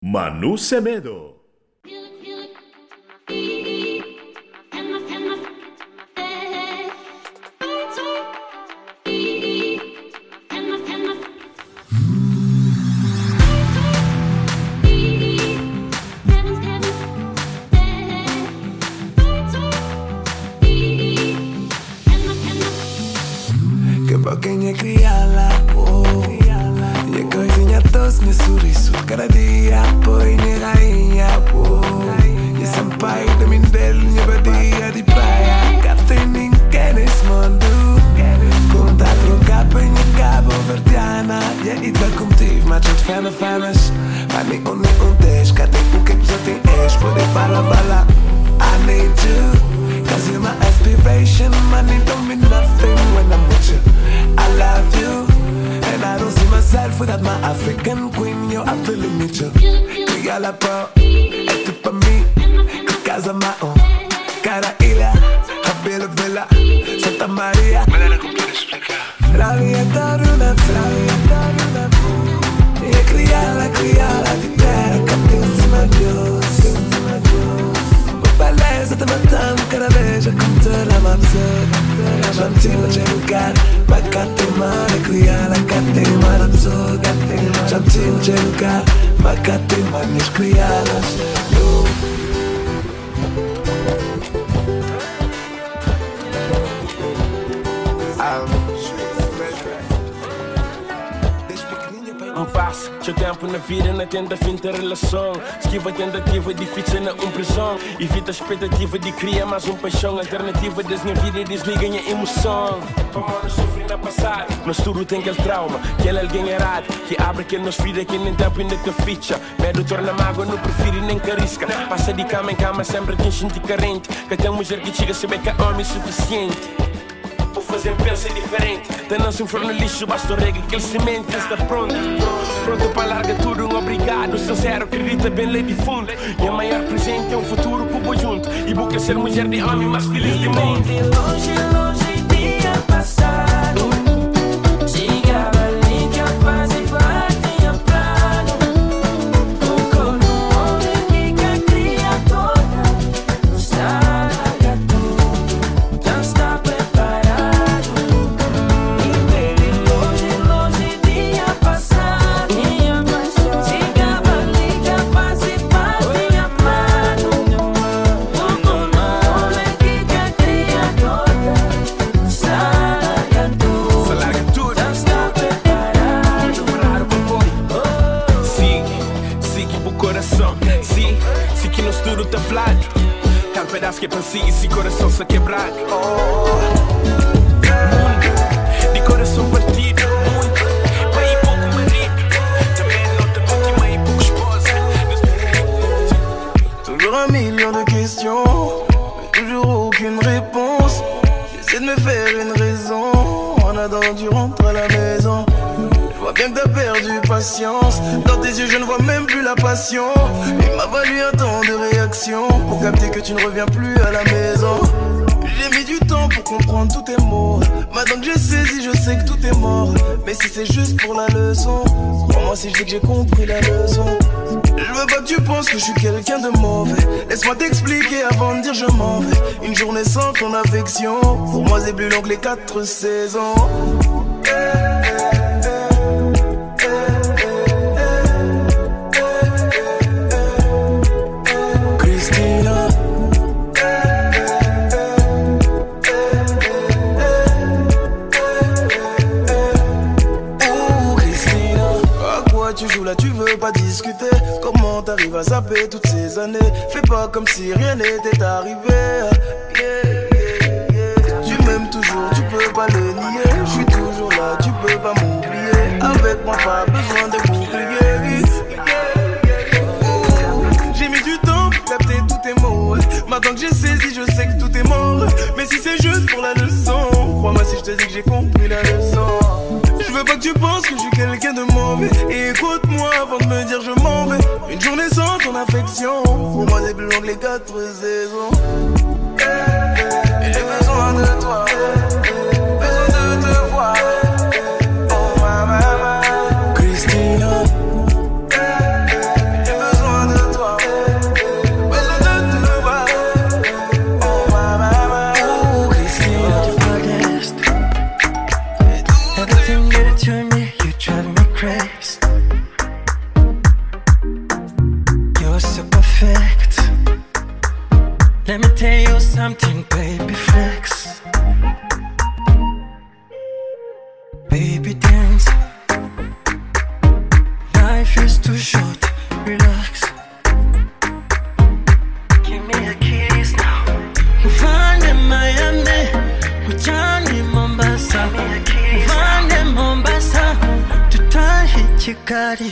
Manu Semedo. Mas tot fana fanas Mas nem um nem um dez Cate o que precisa tem és Poder falar, falar I need you. Cause you're my aspiration Money don't mean nothing when I'm with you. I love you And I don't see myself without my African queen. You're absolutely need you Criala pro É tu pra mim Que casa contar la mapsa Jantina c'è lugar Ma cate mare criala cate mare seu tempo na vida na tenda finta relação. Esquiva a tentativa difícil na prisão Evita a expectativa de criar mais um paixão. Alternativa das minha vida desliga a emoção. Para não sofrer na passada Nós tudo tem aquele trauma Que ele é alguém errado Que abre aquele nos vida que nem tempo ainda que ficha. Medo torna mágoa, não prefiro nem que arrisca. Passa de cama em cama sempre tem gente carente. Que tem mulher que chega a saber que é homem suficiente fazer pensa diferente. Tá não se for no lixo, basta o rega que ele semente. Está pronto Pronto para largar tudo, um obrigado Sincero, acredita bem lei de fundo E a maior presente é um futuro vou junto. E vou ser mulher de homem mais feliz de mundo De longe, longe, penses que je suis quelqu'un de mauvais. Laisse-moi t'expliquer avant de dire je m'en vais. Une journée sans ton affection, pour moi c'est plus long que les quatre saisons. Christina. Christina, à quoi tu joues là, tu veux pas discuter? T'arrives à zapper toutes ces années. Fais pas comme si rien n'était arrivé. Tu m'aimes toujours, tu peux pas le nier. Je suis toujours là, tu peux pas m'oublier. Avec moi pas besoin de bouclier J'ai mis du temps pour capter tous tes mots. Maintenant que j'ai saisi, je sais que tout est mort. Mais si c'est juste pour la leçon Crois-moi si je te dis que j'ai compris la leçon. Je veux pas que tu penses que je suis quelqu'un de mauvais. Écoute-moi avant de me dire je Pour moi c'est plus long que les quatre saisons. Et J'ai besoin de toi. Besoin de te voir 가리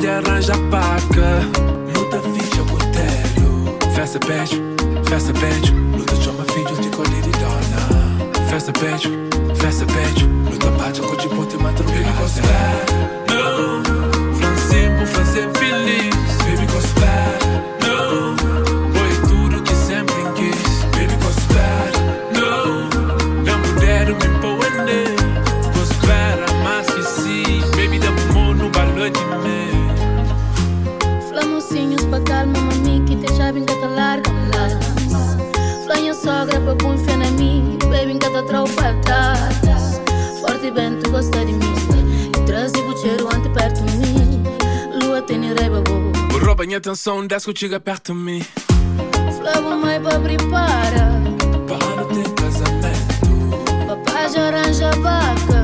de arranjar paca. Luta ficha botelho. Festa pede, festa pede, Luta chama filho de colher e dona. Festa pede, festa pede, Luta bate com o de ponte madrugada. Baby gospel, não. Francimbo, fazer feliz. Baby gospel. Com fé na mim, Baby, em cada te trago para atrás Forte bem, tu gosta de mim E traz e bucheiro ante perto de mim Lua tem e rei babu Rouba minha atenção, desce contigo perto de mim Flavo mãe pra prepara Para o teu casamento Papai já arranja vaca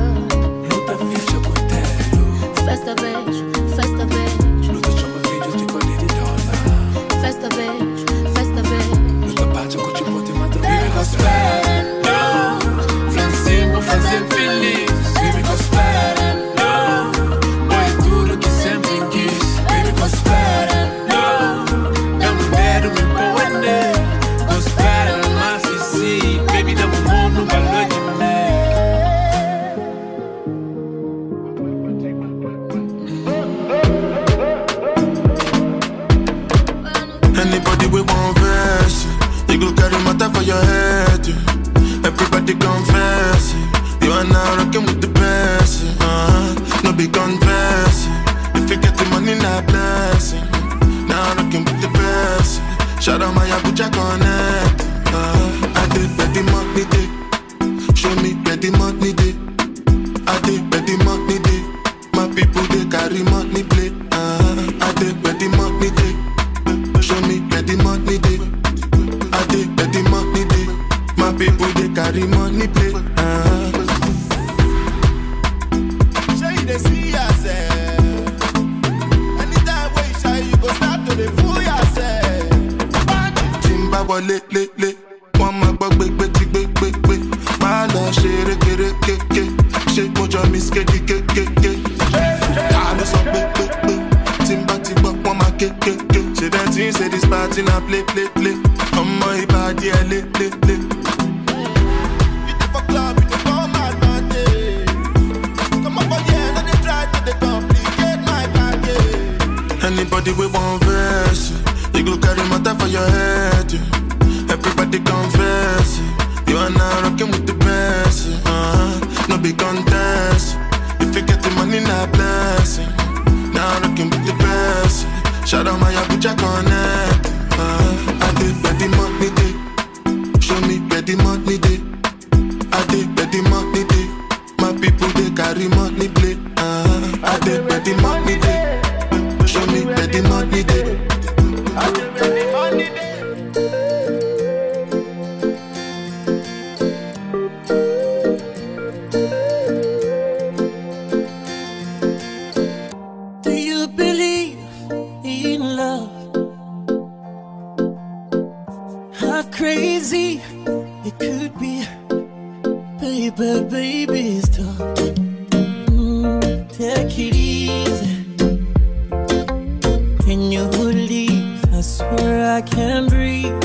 I can breathe.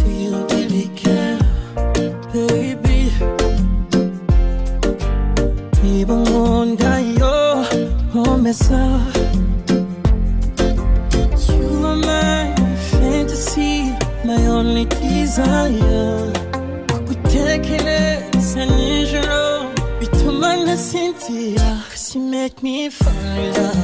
Do you really care, baby? You are my fantasy, my only desire. 구태기는 산이로 it 나 센티야 Cause you make me fall in love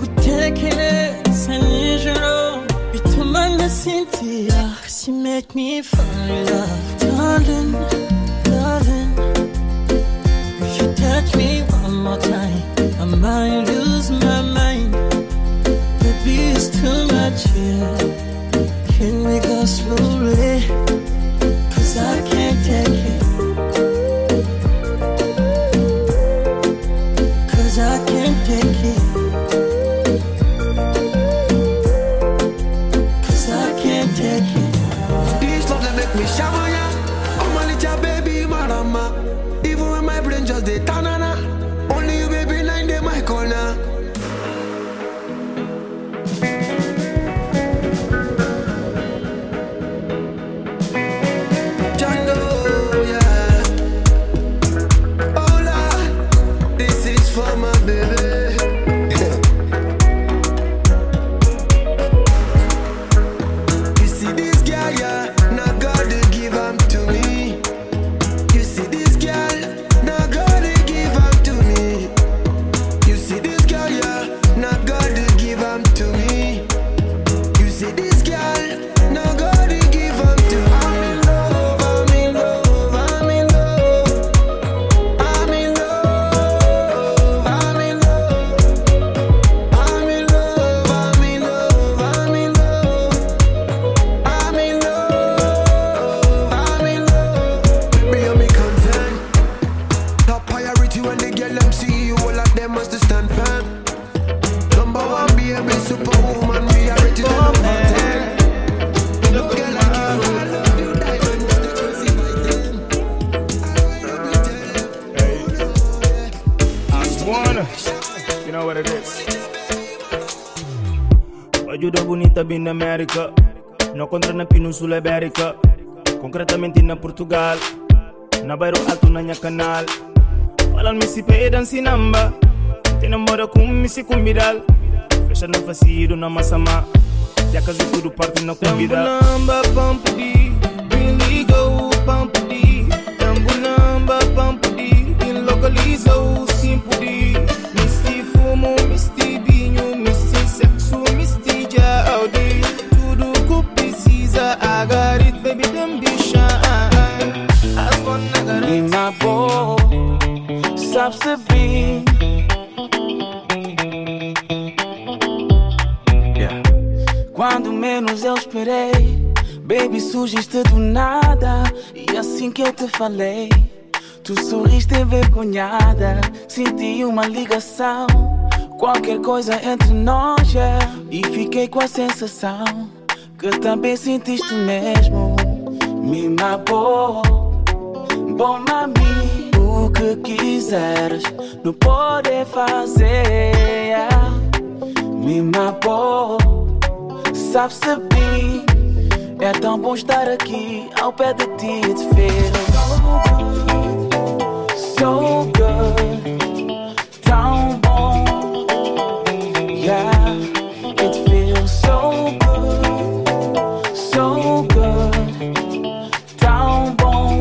gutekere you make me fall in love darling darling if you touch me one more time. I might lose my mind. It's too much can we go slowly? Cause i can't ajuda bonita bem na América. Não contra na Península Ibérica. Concretamente na Portugal. Na bairro alto na minha canal. Falan-me se pedan se namba. Tem namora com me se convidal. Fecha na facido na massama. Já casa tudo parte na comida. Namba pampudi, liga o pampudi. Tambu namba pampudi, localiza o simpudi. Menos eu esperei, baby, surgiste do nada. E assim que eu te falei, tu sorriste envergonhada. Senti uma ligação, qualquer coisa entre nós, yeah. E fiquei com a sensação que também sentiste mesmo. Me mapou. Bom, mami, o que quiseres, não pode fazer. yeah. Me mapou, sabe-se bem. É tão bom estar aqui ao pé de ti. It feels so good, tão bom. Yeah, it feels so good, so good, tão bom.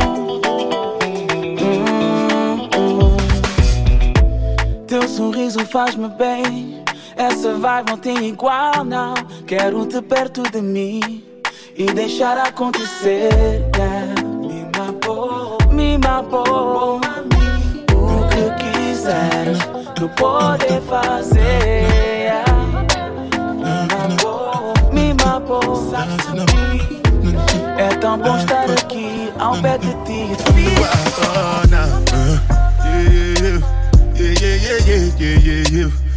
Hum, hum. Teu sorriso faz-me bem. Essa vibe não tem igual, não. Quero te perto de mim e deixar acontecer. Me mapou, me mapou. O que quiseres, não pode fazer. Me mapou, me mapou. Sabe-se bem. É tão bom estar aqui ao pé de ti. Oh. Uh, yeah, yeah, yeah, yeah, yeah, yeah, yeah,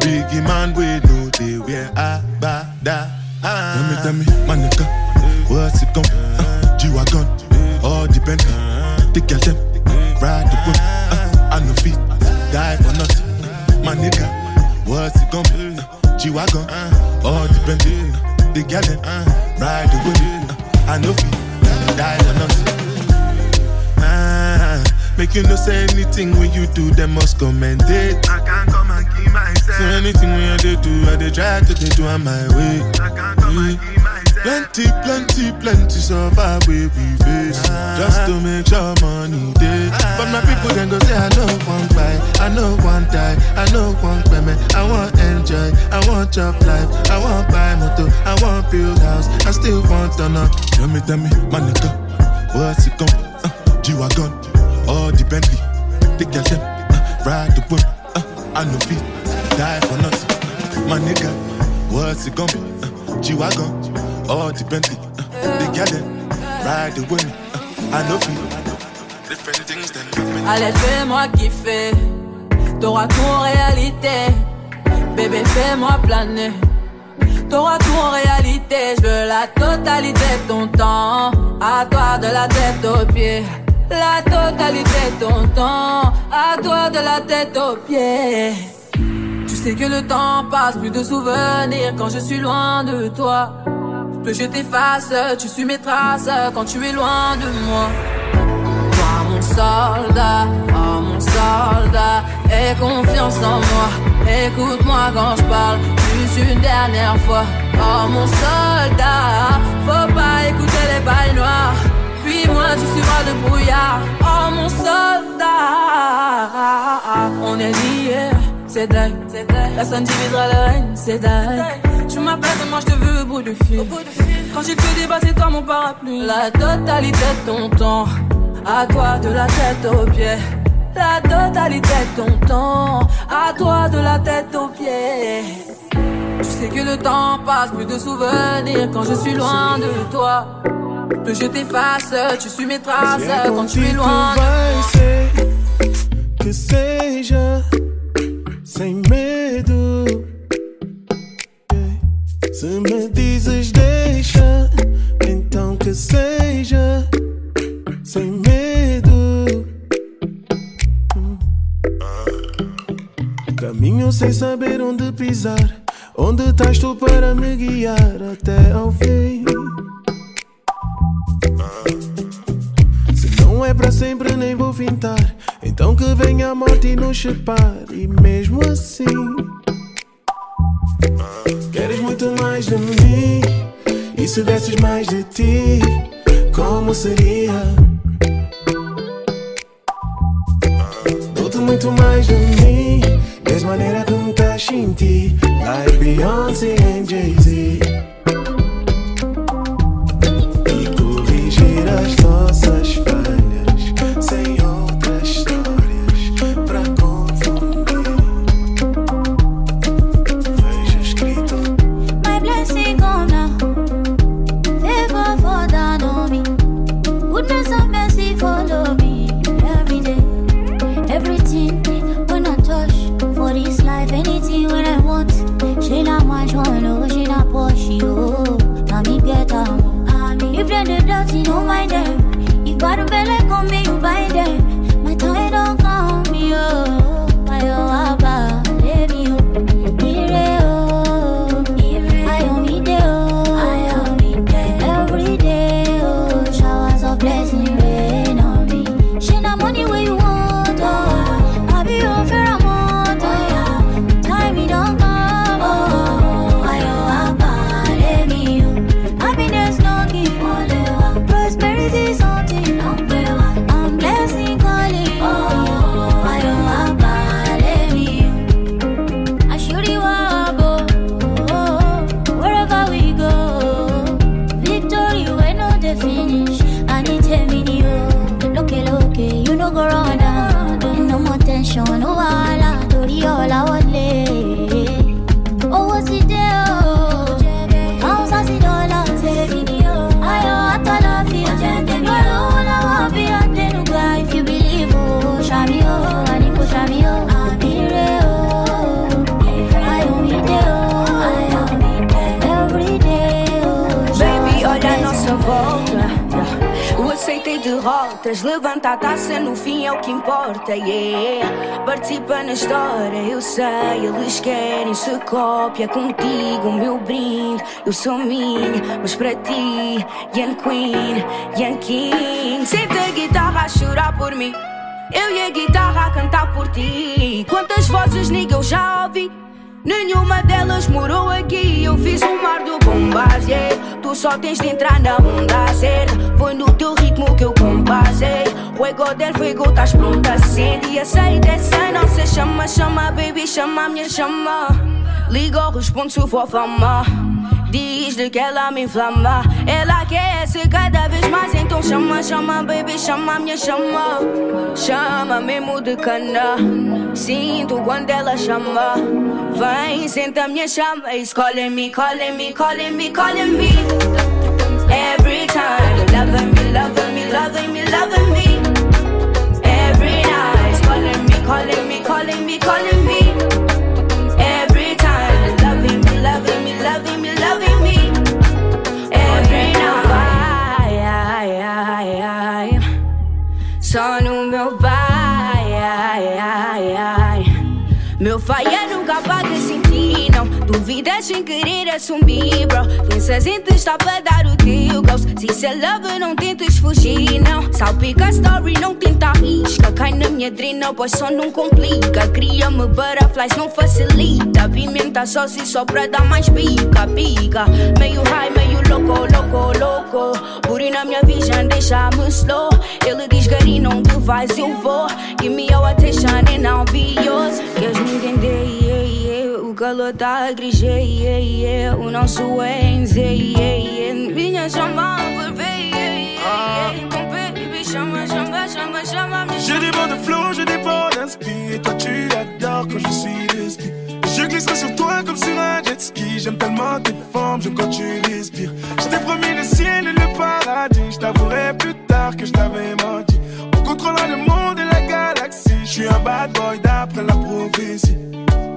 Biggie man, we know they wear a ba da. Tell me, tell me, my nigga, what's it gon' uh, G-Wagon, all the Bentley, the girl them, ride the whip, uh, I no fit, die for nothing. My nigga, what's it gon' be? Uh, G-Wagon, all the Bentley, the girl them, ride the whip, uh, I no fit, die for nothing. Ah, make you no say anything when you do, them must commend it. I can't come and keep myself. So anything we you dey do, I dey try to dey do on my way. I can't come and. Plenty, plenty, plenty suffer we we face ah. just to make sure money day. Ah. But my people then go say I know one buy, I know one die, I know one payment. I want enjoy, I want job life, I want buy motor, I want build house, I still want to know. Tell me, tell me, my nigga, what's it gon' Allez, fais-moi kiffer. Tout en réalité. Bébé, fais-moi planer. Tout en réalité. Je veux la totalité de ton temps. À toi de la tête aux pieds. La totalité de ton temps. À toi de la tête aux pieds. Tu sais que le temps passe, plus de souvenirs quand je suis loin de toi. Plus je t'efface, tu suis mes traces quand tu es loin de moi. Toi mon soldat, oh mon soldat, aie confiance en moi. Écoute-moi quand je parle, juste une dernière fois. Oh mon soldat, faut pas écouter les pailles noires. Fuis-moi, tu suivras le brouillard. Oh mon soldat, on est liés, c'est dingue. Personne divisera le règne, c'est dingue. Tu m'appelles et moi je te veux au bout du fil. Quand j'ai que des c'est toi mon parapluie. La totalité de ton temps, à toi de la tête aux pieds. La totalité de ton temps, à toi de la tête aux pieds. Tu sais que le temps passe, plus de souvenirs quand je suis loin de toi. Plus je t'efface, tu suis mes traces quand tu es loin. Que seja sem medo. Se me dizes deixa, então que seja sem medo. Caminho sem saber onde pisar. Onde estás tu para me guiar até ao fim? Se não é para sempre, nem vou fintar. Então que venha a morte e nos separe. E mesmo assim, queres muito mais de mim. E se desses mais de ti, como seria? Dou-te muito mais de mim. Mesma maneira que me estás sentir. Like Beyoncé and Jay-Z. Levanta a taça, no fim é o que importa. Yeah. Participa na história, eu sei, eles querem se cópia contigo. Meu brinde, eu sou minha, mas para ti, Yan Queen, Yan King. Senta a guitarra a chorar por mim. Eu e a guitarra a cantar por ti. Quantas vozes, nigga, eu já ouvi. Nenhuma delas morou aqui. Eu fiz um mar do bombaz, yeah. Tu só tens de entrar na onda certa. Foi no teu ritmo que eu compasei. Fuego del fuego, estás pronta, acende e aceita essa nossa chama. Chama, baby, chama a minha chama. Liga ou responde se for fama. Diz-lhe que ela me inflama. Ela quer ser cada vez mais. Então chama, chama, baby, chama minha chama. Chama mesmo de cana. Sinto quando ela chama. Vem, senta minha chama. Escolhe-me, colhe-me, colhe-me, colhe-me. Every time, loving me, loving me, loving me, loving me. Every night, calling me, calling me, calling me, calling me. Meu pai, ai, ai, ai. Meu pai nunca paga sem ti, não. Duvidas sem querer assumir, bro. Pensas em testar para dar o teu ghost. Se isso é love, não tentes fugir, não. Salpica a story, não tenta risca. Cai na minha drena, pois só não complica. Cria-me butterflies, não facilita. Pimenta só se só pra dar mais pica, pica. Meio high, meio louco, louco, louco. Buri na minha vision, deixa-me slow. Ele diz, Gary, não tu vais, eu vou. Give me your attention and I'll be yours. Queres me entender? Yeah, yeah. O calor tá gris, yeah, yeah, yeah. O nosso Enze, yeah, yeah. Minha chama, bebê, yeah, yeah, yeah. Então, baby, chama, chama, chama, chama, me J'ai des bords de flow, j'ai des bords d'inspi Et toi tu adores quand je suis de ski Je glisserai sur toi comme sur un jet ski comment tes formes, je quand tu respires. Je t'ai promis le ciel et le paradis. Je t'avouerai plus tard que je t'avais menti. On contrôlera le monde et la galaxie. Je suis un bad boy d'après la prophétie.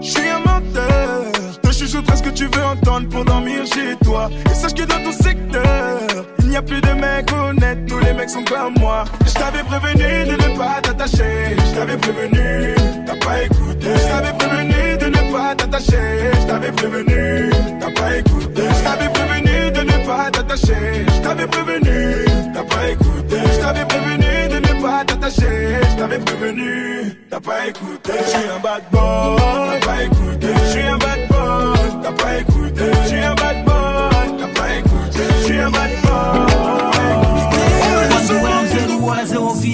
Je suis un menteur. Te chuchoterai ce que tu veux entendre pour dormir chez toi. Et sache que dans ton secteur, il n'y a plus de mecs honnêtes. Tous les mecs sont comme moi. Je t'avais prévenu de ne pas t'attacher. Je t'avais prévenu, t'as pas écouté. Je t'avais prévenu de ne pas t'attacher. Je t'avais prévenu, t'as pas écouté. Je t'avais prévenu de ne pas t'attacher. Je t'avais prévenu, t'as pas écouté. Je t'avais prévenu de ne pas t'attacher. Je t'avais prévenu, t'as pas écouté. Je suis un bad boy, t'as pas écouté. Je suis un bad boy, t'as pas écouté. Je suis un bad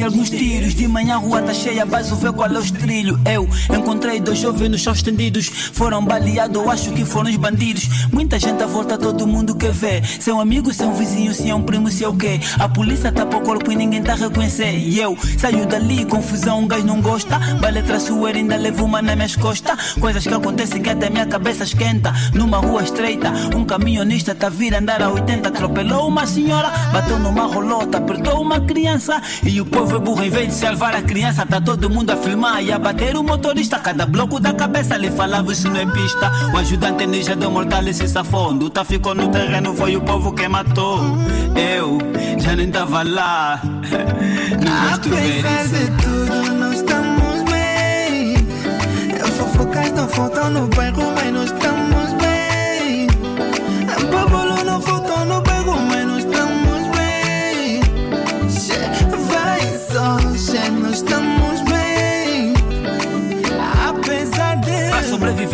alguns tiros. De manhã a rua tá cheia, baixo vê qual é os trilhos Eu encontrei dois jovens no chão estendidos. Foram baleados, acho que foram os bandidos. Muita gente à volta, todo mundo quer ver Se é um amigo, se é um vizinho, se é um primo, se é o quê. A polícia tá pro corpo e ninguém tá a reconhecer. E eu saio dali, confusão, um gajo não gosta. Bale traiçoeiro, ainda levo uma nas minhas costas. Coisas que acontecem que até minha cabeça esquenta. Numa rua estreita, um caminhonista tá vir andar a 80 Atropelou uma senhora, bateu numa rolota Apertou uma criança. E o povo é burro Em vez de salvar a criança, tá todo mundo a filmar. E a bater o motorista, cada bloco da cabeça Lhe falava isso não é pista. O ajudante ninja deu mortal e se safou Duta ficou no terreno, foi o povo que matou. Eu já nem tava lá. Não Apesar de tudo, nós estamos bem. Os fofocas não faltam no bairro, mas nós estamos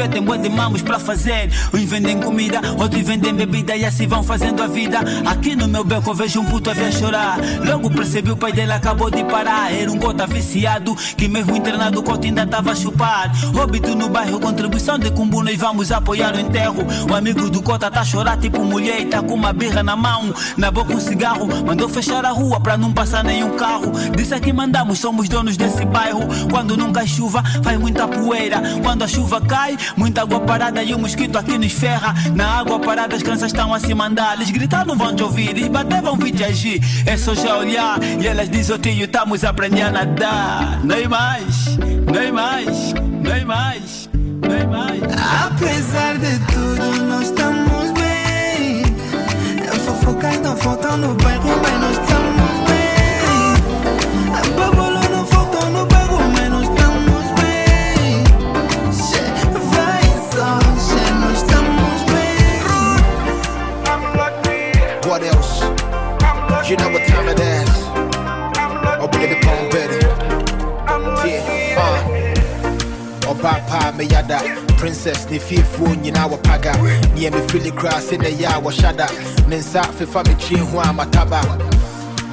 Tem bué de mamos pra fazer. Uns vendem comida, outros vendem bebida E assim vão fazendo a vida. Aqui no meu beco eu vejo um puto a ver chorar. Logo percebi o pai dele acabou de parar. Era um gota viciado Que mesmo internado o coto ainda tava a chupar. Óbito no bairro, contribuição de cumbu Nós vamos apoiar o enterro. O amigo do cota tá a chorar tipo mulher E tá com uma birra na mão. Na boca um cigarro Mandou fechar a rua pra não passar nenhum carro. Disse que mandamos, somos donos desse bairro. Quando não cai chuva, faz muita poeira. Quando a chuva cai, muita água parada E o mosquito aqui nos ferra. Na água parada as crianças estão a se mandar Eles gritar não vão te ouvir, eles bater vão vir te agir. É só já olhar. E elas dizem, ô tio, estamos a aprender a nadar Nem mais, nem mais, nem mais, nem mais. Apesar de tudo, nós estamos bem. Fofocas não faltam no bairro, mas nós estamos me yada. Princess ni fifu nyina wa paga. Niye me fili grass in the ya wa shada. Nensa fefa me chin ho amataba.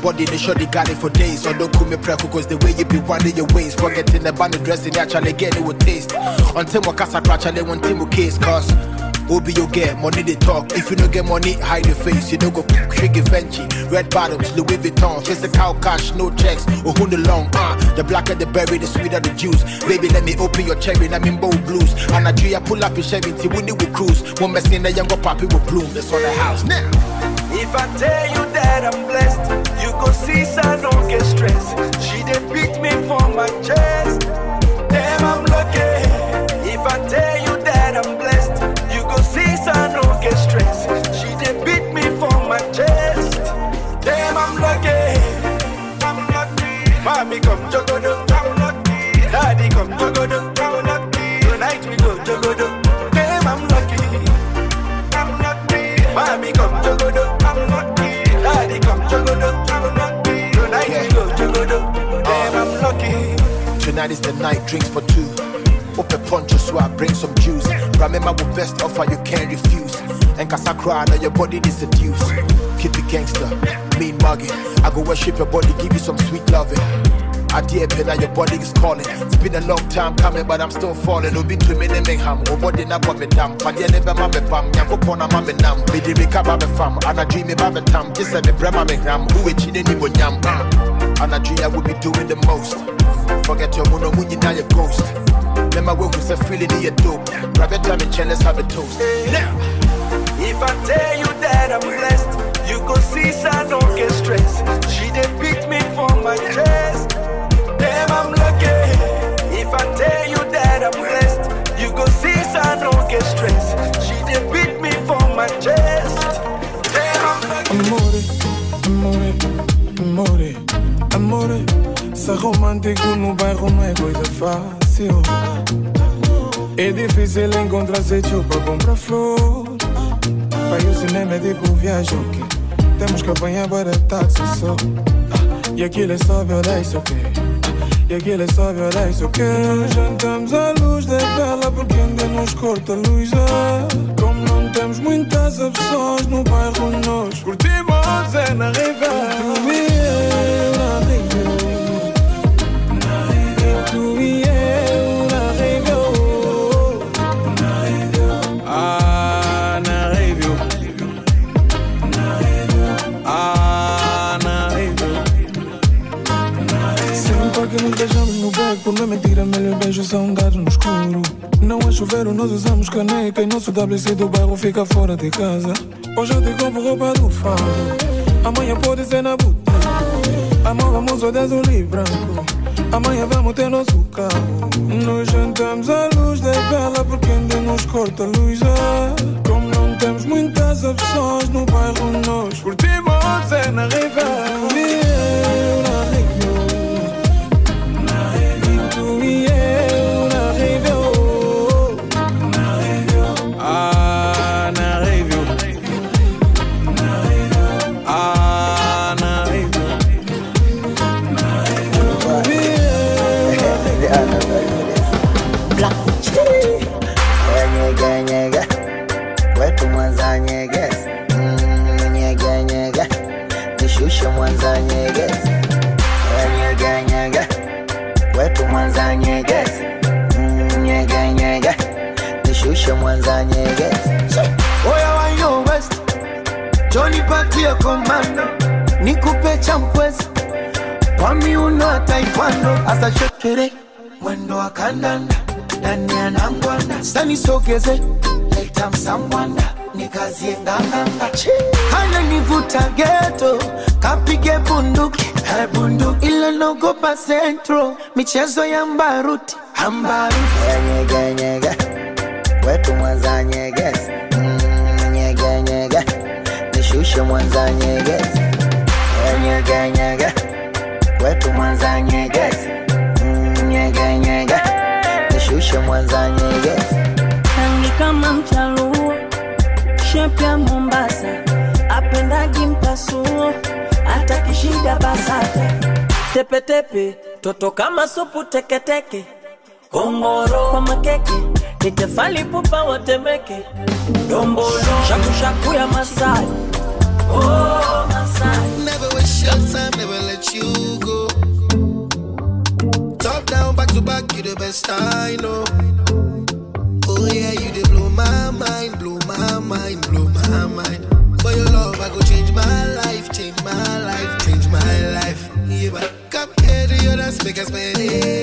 Body the shoddy got it for days. So don't call me preco cause the way you be winding your ways. Forgetting the band dressing actually get it with taste. Until my casa crash, I want Timo case cause. Obi you get money they talk. If you don't get money, hide your face. You don't go Shiggy Fenty, red bottoms, Louis Vuitton, physical cash, no checks, or who the long. Uh, the blacker the berry, the sweeter the juice. Baby, let me open your cherry, I'm in bold blues. And I dream, pull up your Chevy, till we will cruise. One mess the younger poppy will bloom. That's on the house now. If I tell you that I'm blessed, you go see, so don't get stressed. She did beat me for my chest. Mommy come. Daddy come. Tonight we go. Damn, I'm lucky. I'm lucky. Mommy come. Daddy come. Tonight we go. Damn, I'm lucky. Tonight is the night, drinks for two. Open poncho, so I bring some juice. Remember, what best offer you can't refuse. And Casacra, now your body is seduce. Keep it gangster, mean mugging. I go worship your body, give you some sweet loving. I dear now your body is calling. It's been a long time coming, but I'm still falling. Obi to me, name ham. Oh, body na me dam. Padia never mamma pam. Yanko pona mamma nam. Me de rika babe fam. And I dream about the tam. Say me brema me gram. Who it chine ni bo nyam. And I dream I will be doing the most. Forget your mono you now your ghost. Remember when we said feeling in your dope. Your time and let's have a toast. Now. If I tell you that I'm blessed, you go see, so I don't get stressed. She did beat me for my chest. Damn, I'm lucky. If I tell you that I'm blessed, you go see, so I don't get stressed. She did beat me for my chest. Damn, I'm lucky. Amore, amore, amore, amore. Romântico no bairro não é coisa fácil. É difícil encontrar sítio para comprar flor. Pai, o cinema é tipo viagem que temos que apanhar para táxi só. Ah, E aquilo é só violência, ok? E aquilo é só violência, ok? Jantamos à luz da vela porque ainda nos corta a luz. ah. Como não temos muitas opções no bairro, nós curtimos é na riva. Beijos são dados no escuro. Não é chuveiro, nós usamos caneca e nosso WC do bairro fica fora de casa. Hoje eu te compro roupa do fado, amanhã pode ser na boutique. Amor, vamos ao azul e branco, amanhã vamos ter nosso carro. Nos jantamos à luz da vela porque ainda nos corta a luz. ah. Como não temos muitas opções no bairro, nós curtimos é na riva. michezo ya mbaruti. Ambaruti nyegenyege wetu mwanza nyegezi mm, nyegenyege nishushe mwanza nyegezi eh, nyegenyege wetu mwanza nyegezi mm, nyegenyege nishushe mwanza nyegezi nani kama mchaluo shepya mombasa. Apendagi mpasuo atakishida basata. Tepetepe tepe. Toto kama supu teketeke kongoro kwa makeke nikefali pupa watemeke dombolo shakushaku ya masai oh, masai Never waste your time, never let you go. Top down, back to back, you the best I know. Oh yeah, you did blow my mind, blow my mind, blow my mind. For your love, I go change my make us ego.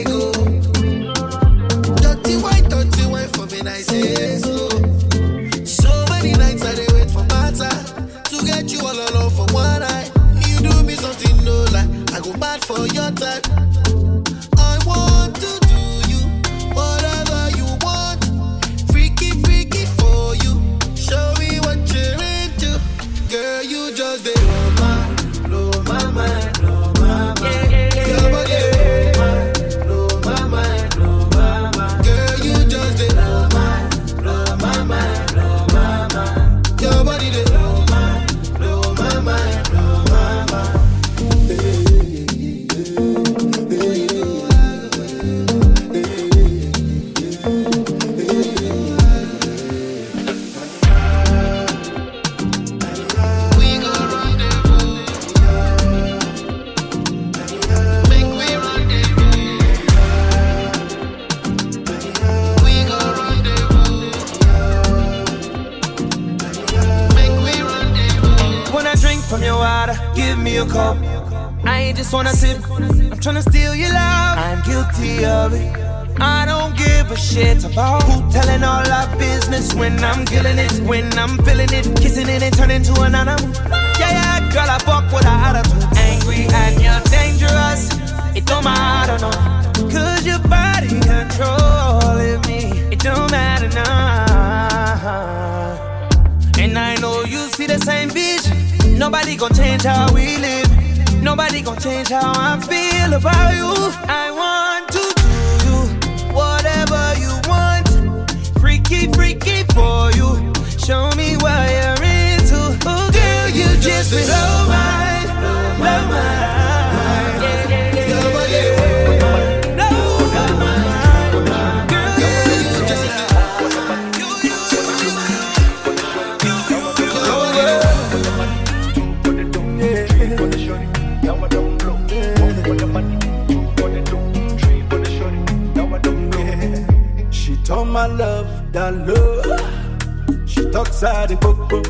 The coco.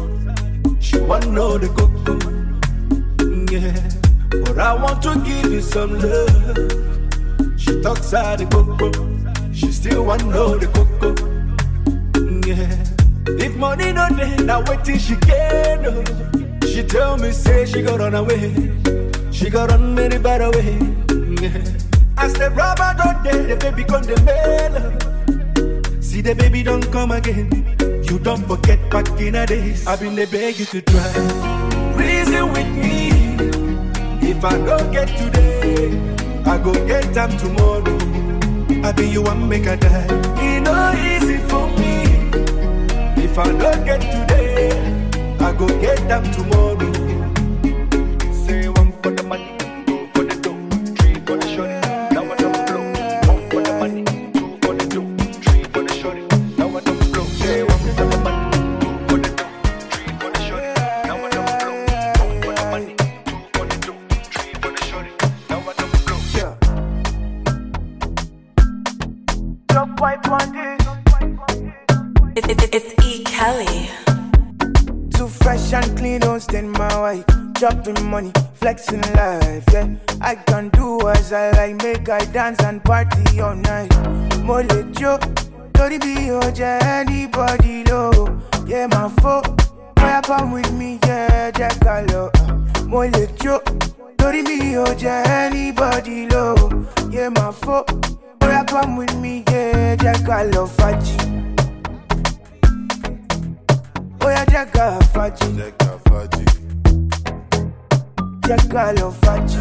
She want know the coco. Yeah, but I want to give you some love. She talks the coco. She still want know the coco. Yeah, if money no day, now wait till she get no. She tell me say she got run away. She got run many bad away. Yeah. As the rubber don't day, the baby gone the mail. See the baby don't come again. Don't forget back in the days. I've been the beg you to try. Reason with me. If I don't get today, I go get them tomorrow. I be you one make a die. It no easy for me. If I don't get today, I go get them tomorrow. Dropping money, flexing life, yeah. I can do as I like, make I dance and party all night. Mole Joe, Tori be oja anybody low. Yeah, my foe, boy, come with me, yeah, Jack Gallo. Mole Joe, Tori be oja anybody low. Yeah, my foe, boy, come with me, yeah, Jack Gallo, Faji. Jaga faji Jaga faji Jaga faji Faji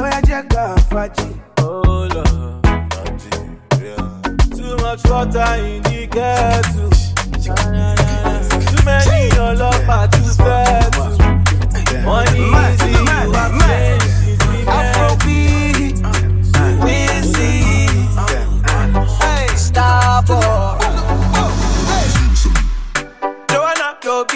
Oya jaga faji Oh Lord, too much water in the kettle. Too many ọlọ́pàá too fẹ́ẹ̀tù. Money easy, you have changed.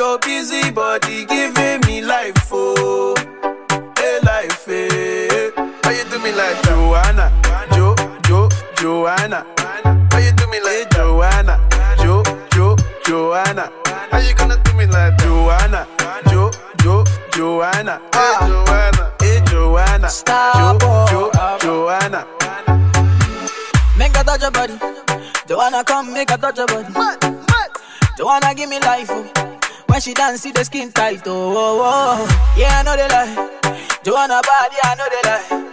your busy body giving me life, oh, hey life, eh. How you do me like Joanna, Jo, Jo, Joanna? How you do me like eh, Joanna, Jo, Jo, Joanna? How you gonna do me like Joanna, Jo, Jo, Joanna? Hey Joanna, hey Joanna, Jo, Jo, Joanna? Make a touch your body. Joanna come make a touch your body. Joanna give me life. Oh. When she dance, see the skin tight, oh, oh, oh. Yeah, I know they lie. Joanna bad, yeah, I know they lie.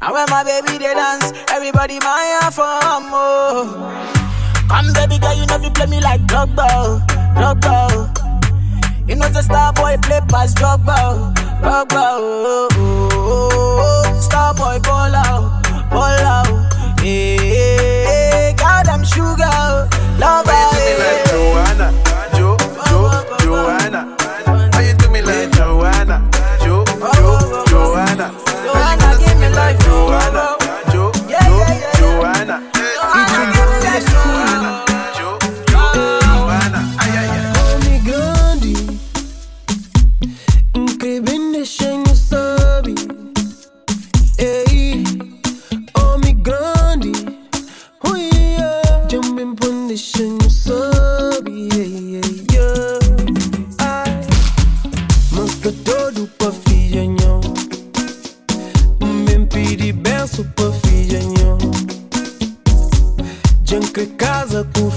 And when my baby they dance, everybody my for oh. more. Come baby girl, you know you play me like Drogba, Drogba. You know the star boy play pass Drogba, Drogba. Oh, oh, oh. Star boy ball out, ball out. Hey, hey, hey. God, I'm sugar, lover. Yeah. Jank casa tu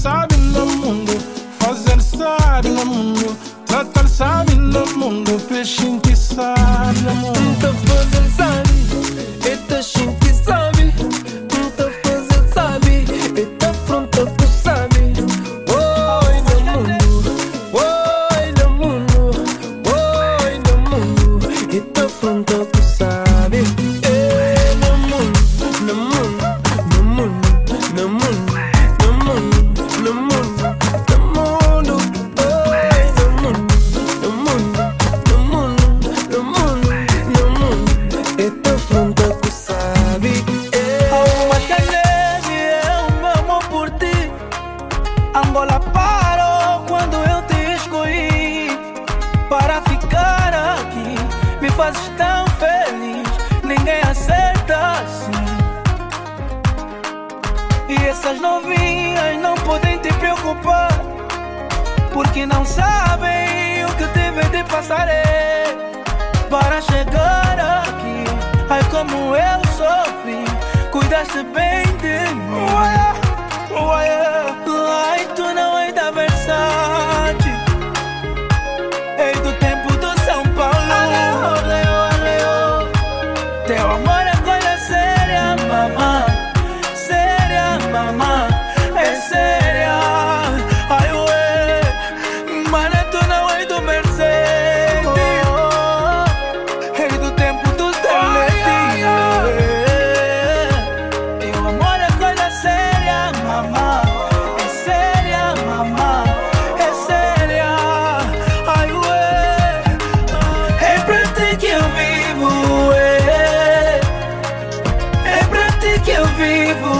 sabendo mundo, fazendo sabendo mundo, tratar sabendo mundo, peixinho. ti que eu vivo, é, é pra ti que eu vivo.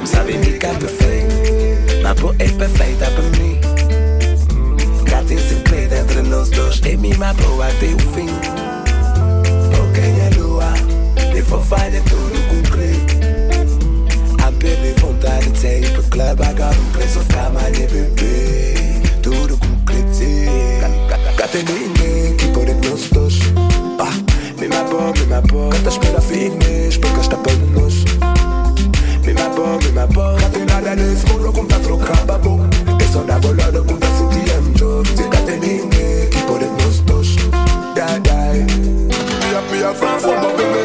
Me sabe me cá perfeito Mas pô é perfeita pra mim Já tem segredo entre nós dois E me ma até o fim Oh, quem é lua E for falha tudo concreto A perder vontade de sair pro clube Agora um preço de bebê Tudo concreto Gata ninguém que pode nós dois Ah, me ma bo, me ma bo Canta espera fines porque está para nós ma me ma bo Gata nada nesse mundo como tá trocar babo Eu só dá bolada como tá sentindo jogo Se gata ninguém que pode nós dois Die, die. Me a,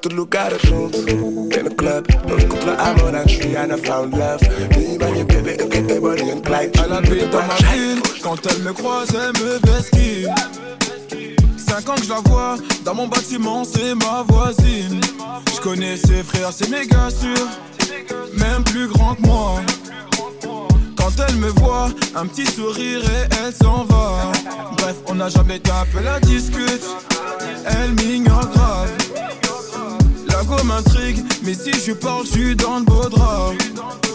tot elkaar rond In een club, Rihanna found love dans ma quand elle me croise, elle me vesquille. Cinq ans que je la vois, dans mon bâtiment, c'est ma voisine. Je connais ses frères, c'est méga sûr, même plus grand que moi. Quand elle me voit, un petit sourire et elle s'en va. Bref, on n'a jamais tapé la discute, elle m'ignore grave. La go m'intrigue, mais si je parle, je suis dans le beau drap.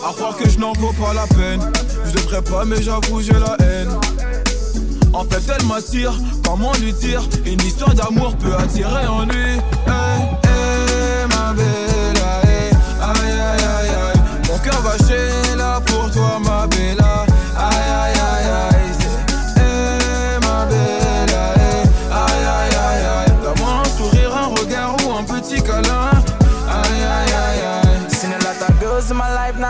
À croire que je n'en vaux pas la peine. Je devrais pas, mais j'avoue, j'ai la haine. En fait, elle m'attire, comment lui dire? Une histoire d'amour peut attirer en lui. Hey, hey, ma belle, hey, aïe, aïe, aïe, aïe. Mon cœur va chez là pour toi, ma belle.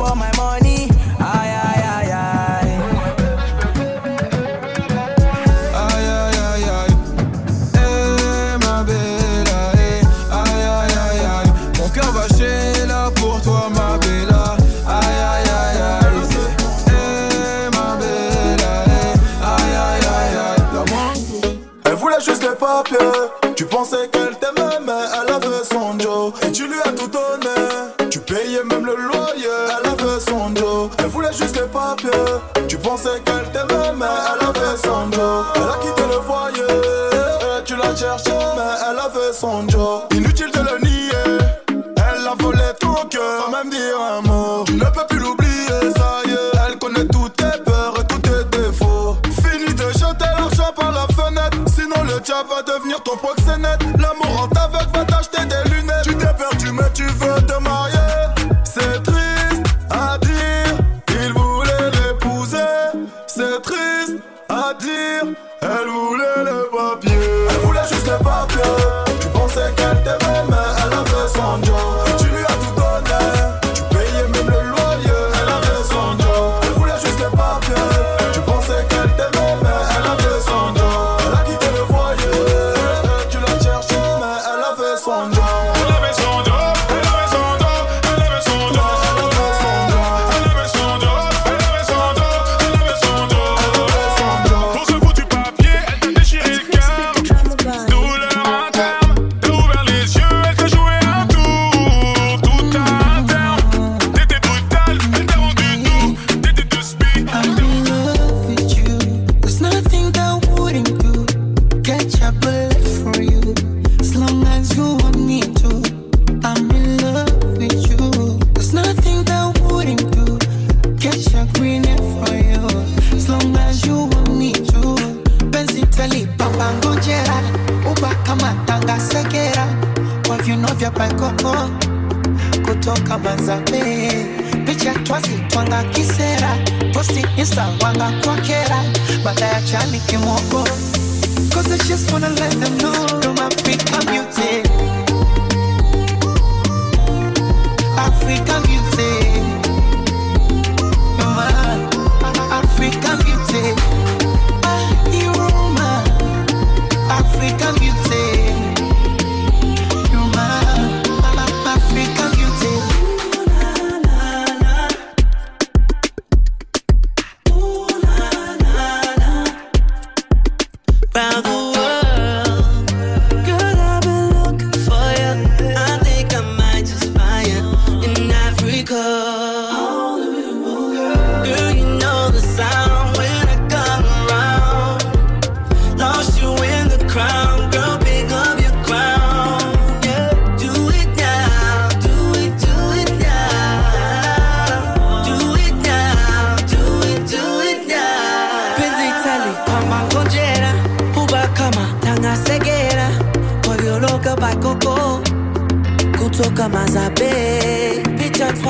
up all my money. step up, yeah.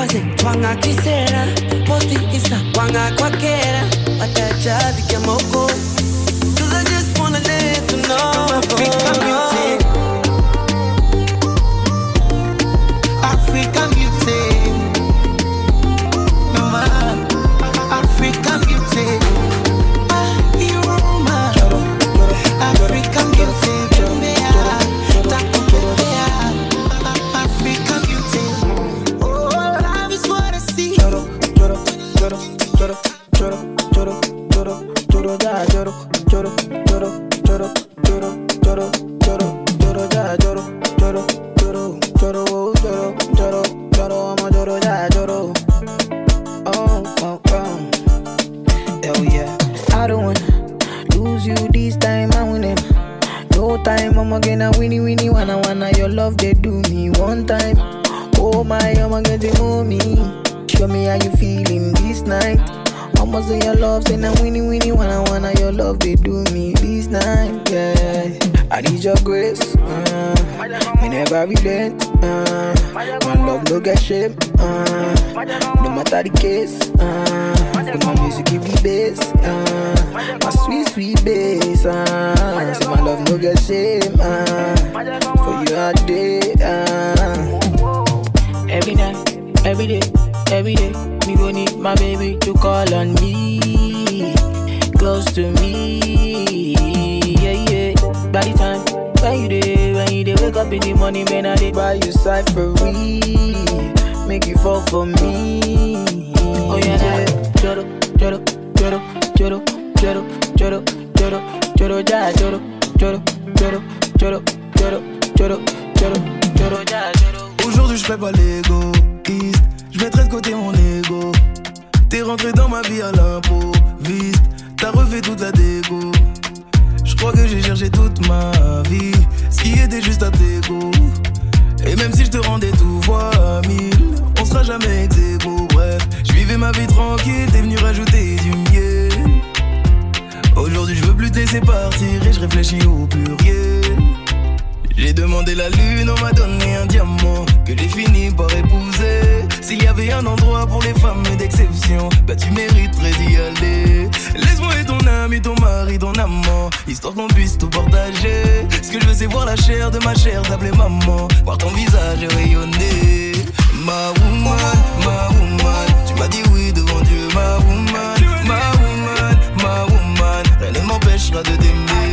waze twanga kisera posti isa wanga kwakera watacha vikemoko all day, uh. Every night, every day, every day, me go need my baby to call on me, close to me, yeah yeah. By the time when you day, when you day, wake up in the morning, man, I dey buy you cyphery, make you fall for me. Oh yeah, yeah. Choro, choro, choro, choro, choro, choro, choro, choro, ja, choro, choro, choro, choro, choro, Aujourd'hui je ferai pas l'égoïste. Je mettrai de côté mon ego. T'es rentré dans ma vie à l'improviste. T'as refait toute la dégo. Je crois que j'ai cherché toute ma vie. Ce qui était juste à tes goûts. Et même si je te rendais tout fois mille On sera jamais ex Bref, je vivais ma vie tranquille. T'es venu rajouter du miel. Aujourd'hui je veux plus te laisser partir Et je réfléchis au pluriel j'ai demandé la lune, on m'a donné un diamant que j'ai fini par épouser. S'il y avait un endroit pour les femmes d'exception, bah tu mériterais d'y aller. Laisse-moi être ton ami, ton mari, ton amant, histoire qu'on puisse tout partager. Ce que je veux, c'est voir la chair de ma chair, t'appeler maman, voir ton visage rayonner. Ma woman, ma woman, tu m'as dit oui devant Dieu, ma woman, ma woman, ma woman, rien ne m'empêchera de t'aimer.